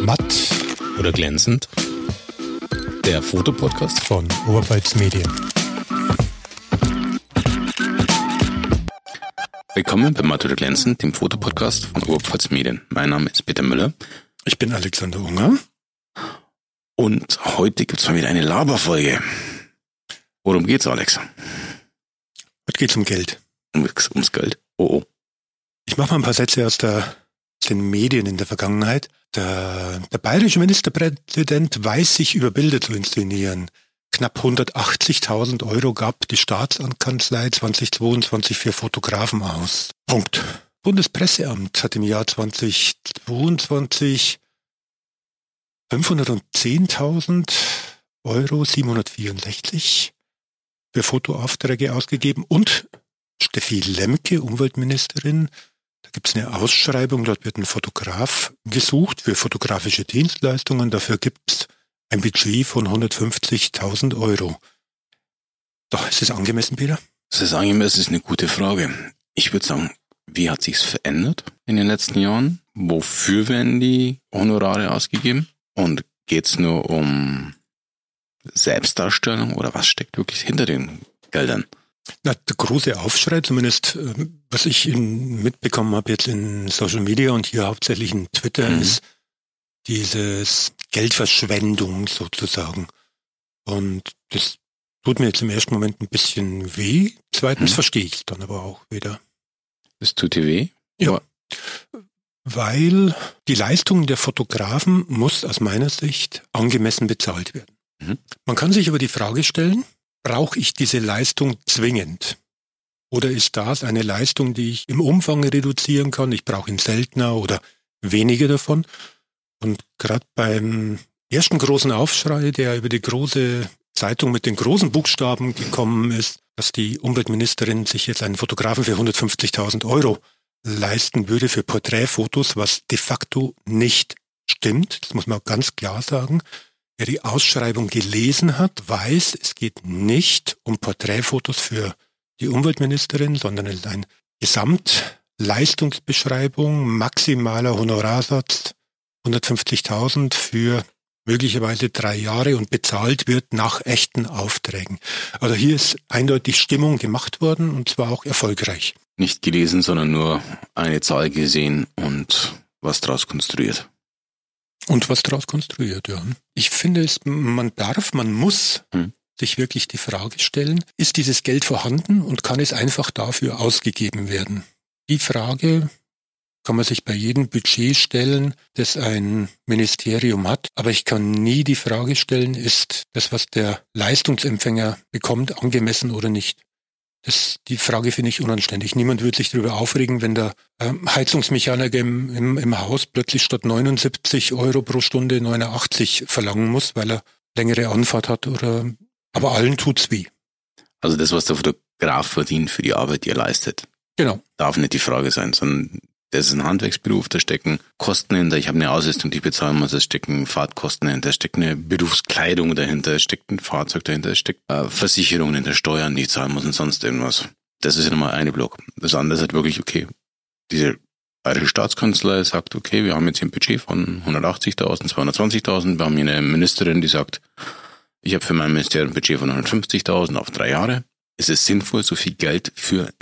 Matt oder glänzend? Der Fotopodcast von Oberpfalz Medien. Willkommen bei Matt oder glänzend, dem Fotopodcast von Oberpfalz Medien. Mein Name ist Peter Müller. Ich bin Alexander Unger. Und heute gibt es mal wieder eine Laberfolge. Worum geht's, Alex? Heute geht's um Geld. Um, ums Geld. Oh oh. Ich mache mal ein paar Sätze aus der den Medien in der Vergangenheit. Der, der bayerische Ministerpräsident weiß sich über Bilder zu inszenieren. Knapp 180.000 Euro gab die Staatsankanzlei 2022 für Fotografen aus. Punkt. Bundespresseamt hat im Jahr 2022 510.000 Euro 764 für Fotoaufträge ausgegeben und Steffi Lemke, Umweltministerin, da gibt es eine Ausschreibung, dort wird ein Fotograf gesucht für fotografische Dienstleistungen. Dafür gibt es ein Budget von 150.000 Euro. Doch, ist es angemessen, Peter? Das ist angemessen, ist eine gute Frage. Ich würde sagen, wie hat sich's verändert in den letzten Jahren? Wofür werden die Honorare ausgegeben? Und geht's nur um Selbstdarstellung oder was steckt wirklich hinter den Geldern? Na, der große Aufschrei, zumindest äh, was ich in, mitbekommen habe jetzt in Social Media und hier hauptsächlich in Twitter, mhm. ist dieses Geldverschwendung sozusagen. Und das tut mir jetzt im ersten Moment ein bisschen weh. Zweitens mhm. verstehe ich es dann aber auch wieder. Das tut dir weh? Ja. Weil die Leistung der Fotografen muss aus meiner Sicht angemessen bezahlt werden. Mhm. Man kann sich aber die Frage stellen, brauche ich diese Leistung zwingend? Oder ist das eine Leistung, die ich im Umfang reduzieren kann? Ich brauche ihn seltener oder weniger davon. Und gerade beim ersten großen Aufschrei, der über die große Zeitung mit den großen Buchstaben gekommen ist, dass die Umweltministerin sich jetzt einen Fotografen für 150.000 Euro leisten würde für Porträtfotos, was de facto nicht stimmt. Das muss man ganz klar sagen. Wer die Ausschreibung gelesen hat, weiß, es geht nicht um Porträtfotos für die Umweltministerin, sondern es ist eine Gesamtleistungsbeschreibung, maximaler Honorarsatz 150.000 für möglicherweise drei Jahre und bezahlt wird nach echten Aufträgen. Also hier ist eindeutig Stimmung gemacht worden und zwar auch erfolgreich. Nicht gelesen, sondern nur eine Zahl gesehen und was daraus konstruiert. Und was daraus konstruiert, ja. Ich finde es, man darf, man muss hm. sich wirklich die Frage stellen, ist dieses Geld vorhanden und kann es einfach dafür ausgegeben werden? Die Frage kann man sich bei jedem Budget stellen, das ein Ministerium hat. Aber ich kann nie die Frage stellen, ist das, was der Leistungsempfänger bekommt, angemessen oder nicht? Das, die Frage finde ich unanständig. Niemand würde sich darüber aufregen, wenn der ähm, Heizungsmechaniker im, im, im Haus plötzlich statt 79 Euro pro Stunde 89 verlangen muss, weil er längere Anfahrt hat oder, aber allen tut's weh. Also das, was der Fotograf verdient für die Arbeit, die er leistet. Genau. Darf nicht die Frage sein, sondern das ist ein Handwerksberuf, da stecken Kosten hinter. Ich habe eine Ausrüstung, die ich bezahlen muss. Es stecken Fahrtkosten dahinter, es steckt eine Berufskleidung dahinter, es steckt ein Fahrzeug dahinter, es steckt äh, Versicherungen hinter, Steuern, die ich zahlen muss und sonst irgendwas. Das ist ja nochmal eine Block. Das andere ist halt wirklich, okay, diese bayerische Staatskanzlei sagt, okay, wir haben jetzt hier ein Budget von 180.000, 220.000. Wir haben hier eine Ministerin, die sagt, ich habe für mein Ministerium ein Budget von 150.000 auf drei Jahre. Es ist sinnvoll, so viel Geld für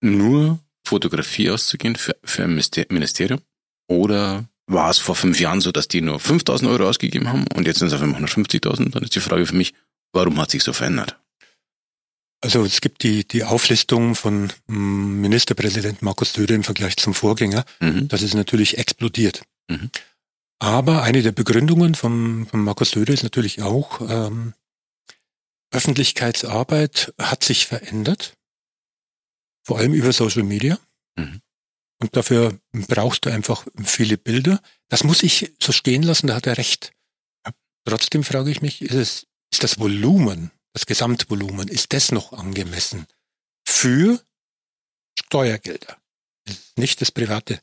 nur Fotografie auszugehen für, für ein Ministerium? Oder war es vor fünf Jahren so, dass die nur 5000 Euro ausgegeben haben und jetzt sind es auf einmal 150.000? Dann ist die Frage für mich, warum hat sich so verändert? Also es gibt die, die Auflistung von mm, Ministerpräsident Markus Söder im Vergleich zum Vorgänger. Mhm. Das ist natürlich explodiert. Mhm. Aber eine der Begründungen von, von Markus Söder ist natürlich auch, ähm, Öffentlichkeitsarbeit hat sich verändert vor allem über Social Media. Mhm. Und dafür brauchst du einfach viele Bilder. Das muss ich so stehen lassen, da hat er recht. Trotzdem frage ich mich, ist, es, ist das Volumen, das Gesamtvolumen, ist das noch angemessen für Steuergelder? Nicht das Private.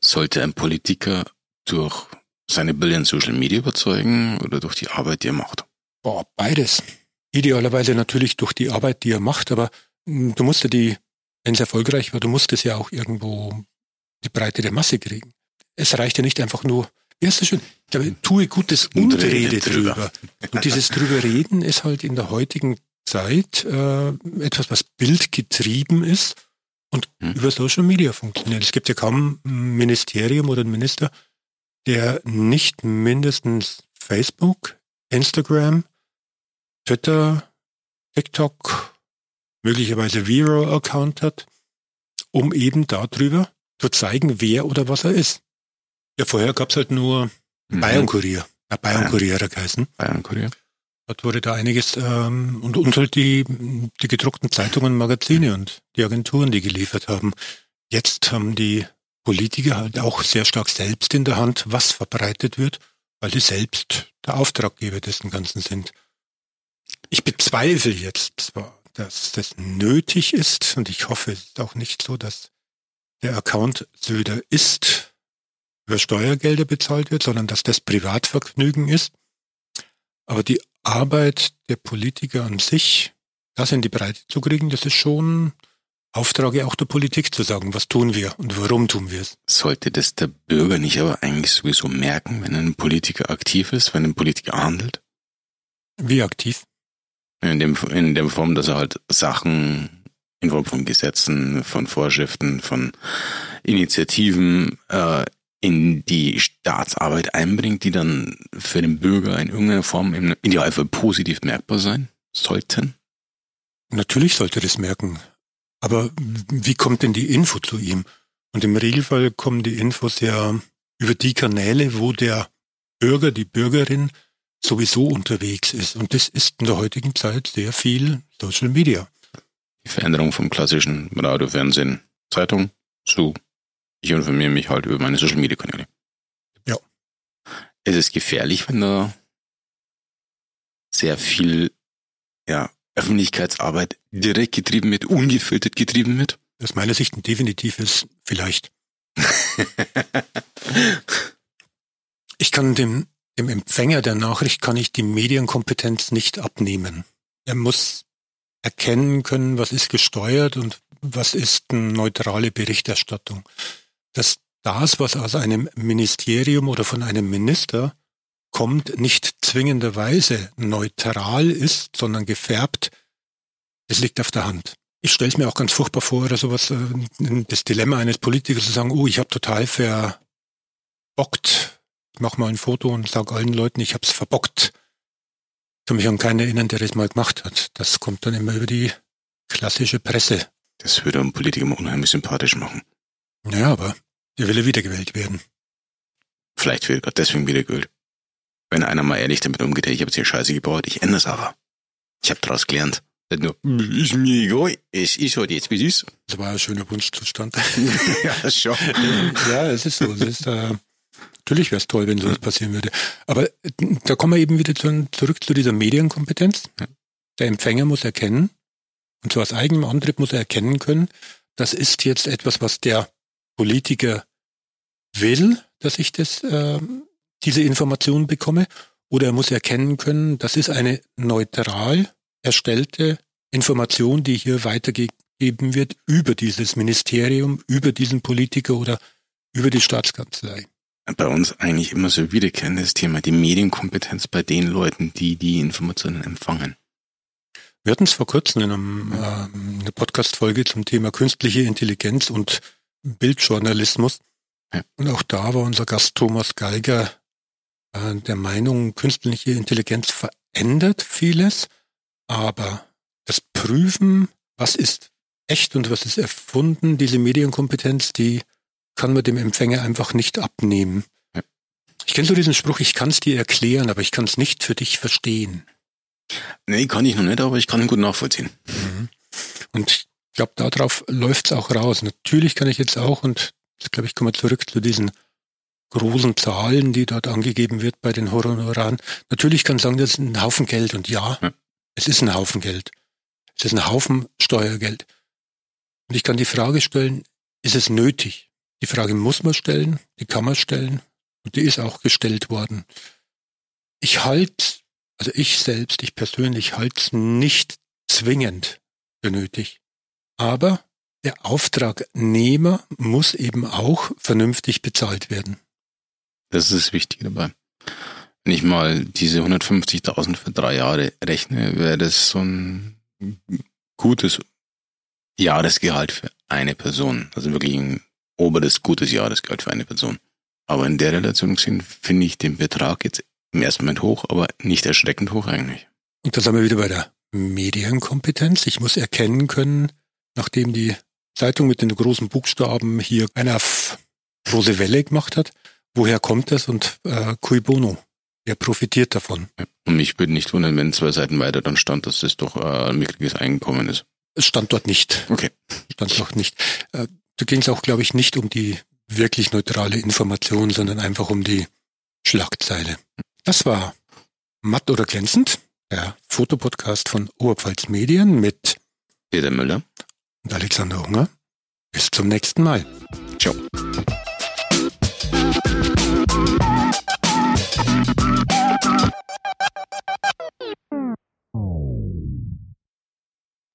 Sollte ein Politiker durch seine Bilder in Social Media überzeugen oder durch die Arbeit, die er macht? Boah, beides. Idealerweise natürlich durch die Arbeit, die er macht, aber du musst ja die, wenn es erfolgreich war, du musst es ja auch irgendwo die Breite der Masse kriegen. Es reicht ja nicht einfach nur, Ja, ist schön. Ich glaube, tue Gutes und, und rede drüber. drüber. Und dieses drüber reden ist halt in der heutigen Zeit äh, etwas, was bildgetrieben ist und hm. über Social Media funktioniert. Es gibt ja kaum ein Ministerium oder einen Minister, der nicht mindestens Facebook, Instagram, Twitter, TikTok, möglicherweise Vero-Account hat, um eben darüber zu zeigen, wer oder was er ist. Ja, vorher gab's halt nur mhm. Bayern-Kurier. Ja, Bayern-Kurier hat er geheißen. Bayern-Kurier. Dort wurde da einiges, ähm, und, und halt die, die gedruckten Zeitungen, Magazine und die Agenturen, die geliefert haben. Jetzt haben die Politiker halt auch sehr stark selbst in der Hand, was verbreitet wird, weil sie selbst der Auftraggeber dessen Ganzen sind. Ich bezweifle jetzt zwar, dass das nötig ist, und ich hoffe, es ist auch nicht so, dass der Account Söder ist, über Steuergelder bezahlt wird, sondern dass das Privatvergnügen ist. Aber die Arbeit der Politiker an sich, das in die Breite zu kriegen, das ist schon Auftrag auch der Politik zu sagen, was tun wir und warum tun wir es. Sollte das der Bürger nicht aber eigentlich sowieso merken, wenn ein Politiker aktiv ist, wenn ein Politiker handelt? Wie aktiv? In dem, in der Form, dass er halt Sachen in Form von Gesetzen, von Vorschriften, von Initiativen äh, in die Staatsarbeit einbringt, die dann für den Bürger in irgendeiner Form im Idealfall positiv merkbar sein sollten? Natürlich sollte das merken. Aber wie kommt denn die Info zu ihm? Und im Regelfall kommen die Infos ja über die Kanäle, wo der Bürger, die Bürgerin sowieso unterwegs ist. Und das ist in der heutigen Zeit sehr viel Social Media. Die Veränderung vom klassischen Radio, Fernsehen, Zeitung zu ich informiere mich halt über meine Social Media Kanäle. Ja. Es ist gefährlich, wenn da sehr viel ja, Öffentlichkeitsarbeit direkt getrieben wird, ungefiltert getrieben wird. Aus meiner Sicht ein definitives vielleicht. ich kann dem, dem Empfänger der Nachricht kann ich die Medienkompetenz nicht abnehmen. Er muss erkennen können, was ist gesteuert und was ist eine neutrale Berichterstattung dass das, was aus einem Ministerium oder von einem Minister kommt, nicht zwingenderweise neutral ist, sondern gefärbt, das liegt auf der Hand. Ich stelle es mir auch ganz furchtbar vor, oder sowas, äh, das Dilemma eines Politikers zu sagen, oh, ich habe total verbockt. Ich mache mal ein Foto und sage allen Leuten, ich habe es verbockt. Ich kann mich an keinen erinnern, der das mal gemacht hat. Das kommt dann immer über die klassische Presse. Das würde einen Politiker unheimlich sympathisch machen. Naja, aber der will ja wiedergewählt werden. Vielleicht wird Gott deswegen wiedergewählt. Wenn einer mal ehrlich damit umgeht, ich habe jetzt hier Scheiße gebaut, ich ändere es aber. Ich habe daraus gelernt. Nicht nur, ist mir egal, es ist halt jetzt, wie es ist. Das war ein schöner Wunschzustand. ja, schon. ja, es ist so. Es ist, äh, natürlich wäre es toll, wenn sowas passieren würde. Aber äh, da kommen wir eben wieder zu, zurück zu dieser Medienkompetenz. Der Empfänger muss erkennen, und zwar aus eigenem Antrieb muss er erkennen können, das ist jetzt etwas, was der Politiker will, dass ich das, äh, diese Information bekomme, oder er muss erkennen können, das ist eine neutral erstellte Information, die hier weitergegeben wird über dieses Ministerium, über diesen Politiker oder über die Staatskanzlei. Bei uns eigentlich immer so wiederkehrendes Thema, die Medienkompetenz bei den Leuten, die die Informationen empfangen. Wir hatten es vor kurzem in einem, äh, einer Podcast-Folge zum Thema künstliche Intelligenz und Bildjournalismus. Ja. Und auch da war unser Gast Thomas Geiger äh, der Meinung, künstliche Intelligenz verändert vieles, aber das Prüfen, was ist echt und was ist erfunden, diese Medienkompetenz, die kann man dem Empfänger einfach nicht abnehmen. Ich kenne so diesen Spruch, ich kann es dir erklären, aber ich kann es nicht für dich verstehen. Nee, kann ich noch nicht, aber ich kann ihn gut nachvollziehen. Mhm. Und glaube, darauf läuft es auch raus. Natürlich kann ich jetzt auch, und jetzt glaube ich, kommen wir zurück zu diesen großen Zahlen, die dort angegeben wird bei den Honoraren. Natürlich kann ich sagen, das ist ein Haufen Geld. Und ja, ja, es ist ein Haufen Geld. Es ist ein Haufen Steuergeld. Und ich kann die Frage stellen, ist es nötig? Die Frage muss man stellen, die kann man stellen. Und die ist auch gestellt worden. Ich halte, also ich selbst, ich persönlich halte es nicht zwingend für nötig. Aber der Auftragnehmer muss eben auch vernünftig bezahlt werden. Das ist wichtig dabei. Wenn ich mal diese 150.000 für drei Jahre rechne, wäre das so ein gutes Jahresgehalt für eine Person. Also wirklich ein oberes gutes Jahresgehalt für eine Person. Aber in der Relation gesehen finde ich den Betrag jetzt im ersten Moment hoch, aber nicht erschreckend hoch eigentlich. Und da sind wir wieder bei der Medienkompetenz. Ich muss erkennen können, nachdem die Zeitung mit den großen Buchstaben hier eine große Welle gemacht hat, woher kommt das und äh, cui bono? Wer profitiert davon? Und mich würde nicht wundern, wenn zwei Seiten weiter dann stand, dass das doch äh, ein mickriges Einkommen ist. Es stand dort nicht. Okay. Stand dort nicht. Äh, da ging es auch, glaube ich, nicht um die wirklich neutrale Information, sondern einfach um die Schlagzeile. Das war Matt oder glänzend, der Fotopodcast von Oberpfalz Medien mit Peter Müller und Alexander Hunger. Bis zum nächsten Mal. Ciao.